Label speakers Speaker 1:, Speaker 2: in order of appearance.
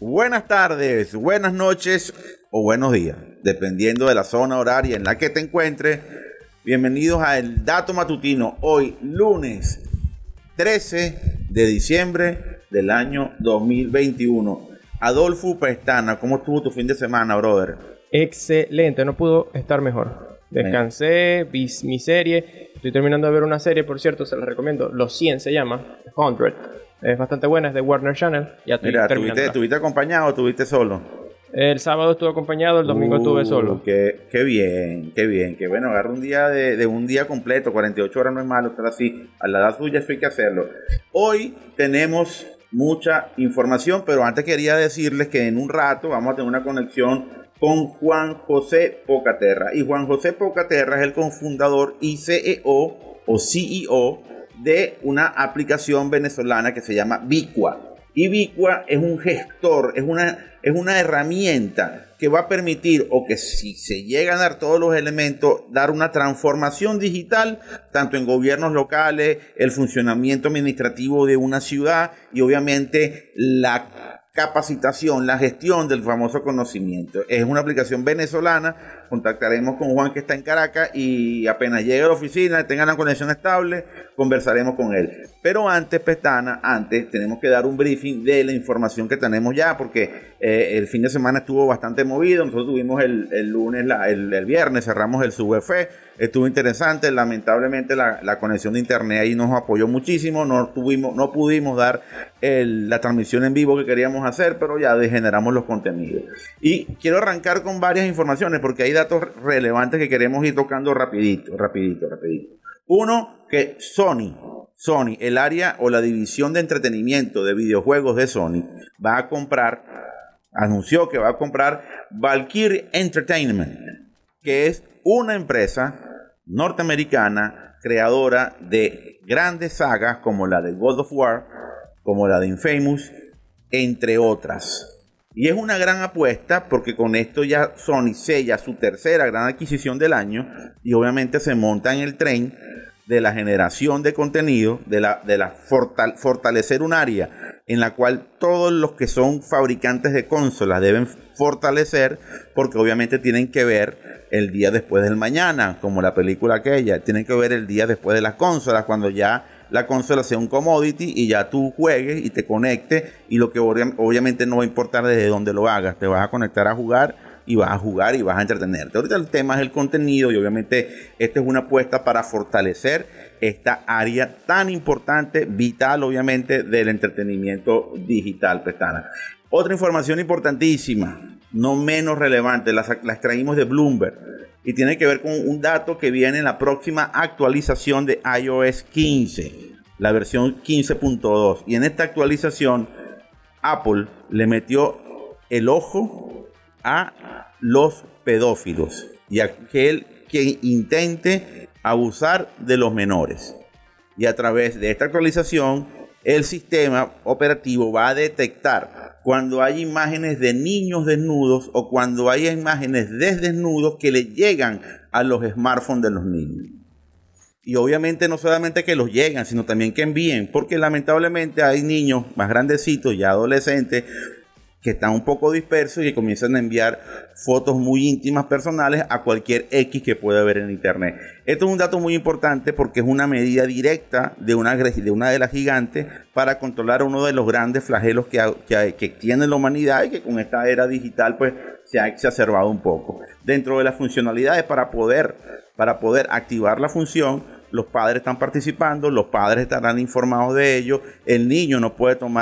Speaker 1: buenas tardes, buenas noches o buenos días, dependiendo de la zona horaria en la que te encuentres. Bienvenidos a El Dato Matutino, hoy lunes 13 de diciembre del año 2021. Adolfo Pestana, ¿cómo estuvo tu fin de semana, brother?
Speaker 2: Excelente, no pudo estar mejor. Descansé, vi mi serie. Estoy terminando de ver una serie, por cierto, se la recomiendo. Los 100 se llama, 100. Es bastante buena, es de Warner Channel.
Speaker 1: Ya Mira, ¿tuviste, acompañado o tuviste solo?
Speaker 2: El sábado estuve acompañado, el domingo estuve uh, solo.
Speaker 1: Qué, qué, bien, qué bien. Que bueno, agarra un día de, un día completo, 48 horas no es malo estar así. A la edad suya eso hay que hacerlo. Hoy tenemos mucha información, pero antes quería decirles que en un rato vamos a tener una conexión con Juan José Pocaterra. Y Juan José Pocaterra es el cofundador y CEO o CEO de una aplicación venezolana que se llama Vicua. Y Vicua es un gestor, es una, es una herramienta que va a permitir, o que si se llegan a dar todos los elementos, dar una transformación digital, tanto en gobiernos locales, el funcionamiento administrativo de una ciudad y obviamente la capacitación, la gestión del famoso conocimiento. Es una aplicación venezolana. Contactaremos con Juan que está en Caracas y apenas llegue a la oficina, tenga la conexión estable, conversaremos con él. Pero antes, Pestana, antes tenemos que dar un briefing de la información que tenemos ya, porque eh, el fin de semana estuvo bastante movido. Nosotros tuvimos el, lunes, el, viernes, cerramos el SUBF, estuvo interesante. Lamentablemente la, conexión de internet ahí nos apoyó muchísimo. No, tuvimos, no pudimos dar la transmisión en vivo que queríamos hacer, pero ya degeneramos los contenidos. Y quiero arrancar con varias informaciones porque hay datos relevantes que queremos ir tocando rapidito, rapidito, rapidito. Uno, que Sony, Sony, el área o la división de entretenimiento de videojuegos de Sony, va a comprar, anunció que va a comprar Valkyrie Entertainment, que es una empresa norteamericana creadora de grandes sagas como la de God of War, como la de Infamous, entre otras. Y es una gran apuesta porque con esto ya Sony sella su tercera gran adquisición del año y obviamente se monta en el tren de la generación de contenido, de la, de fortalecer un área en la cual todos los que son fabricantes de consolas deben fortalecer porque obviamente tienen que ver el día después del mañana, como la película aquella, tienen que ver el día después de las consolas, cuando ya la consola sea un commodity y ya tú juegues y te conectes y lo que obviamente no va a importar desde dónde lo hagas, te vas a conectar a jugar y vas a jugar y vas a entretenerte. Ahorita el tema es el contenido y obviamente esta es una apuesta para fortalecer esta área tan importante, vital obviamente del entretenimiento digital, Pestana. Otra información importantísima, no menos relevante, la, la extraímos de Bloomberg y tiene que ver con un dato que viene en la próxima actualización de iOS 15, la versión 15.2. Y en esta actualización, Apple le metió el ojo a los pedófilos y a aquel que intente abusar de los menores. Y a través de esta actualización, el sistema operativo va a detectar cuando hay imágenes de niños desnudos o cuando hay imágenes de desnudos que le llegan a los smartphones de los niños. Y obviamente no solamente que los llegan, sino también que envíen, porque lamentablemente hay niños más grandecitos, ya adolescentes, que están un poco dispersos y que comienzan a enviar fotos muy íntimas personales a cualquier X que pueda ver en internet. Esto es un dato muy importante porque es una medida directa de una de, una las gigantes para controlar uno de los grandes flagelos que, que, tiene la humanidad y que con esta era digital pues se ha exacerbado un poco. Dentro de las funcionalidades para poder, para poder activar la función, los padres están participando, los padres estarán informados de ello, el niño no puede tomar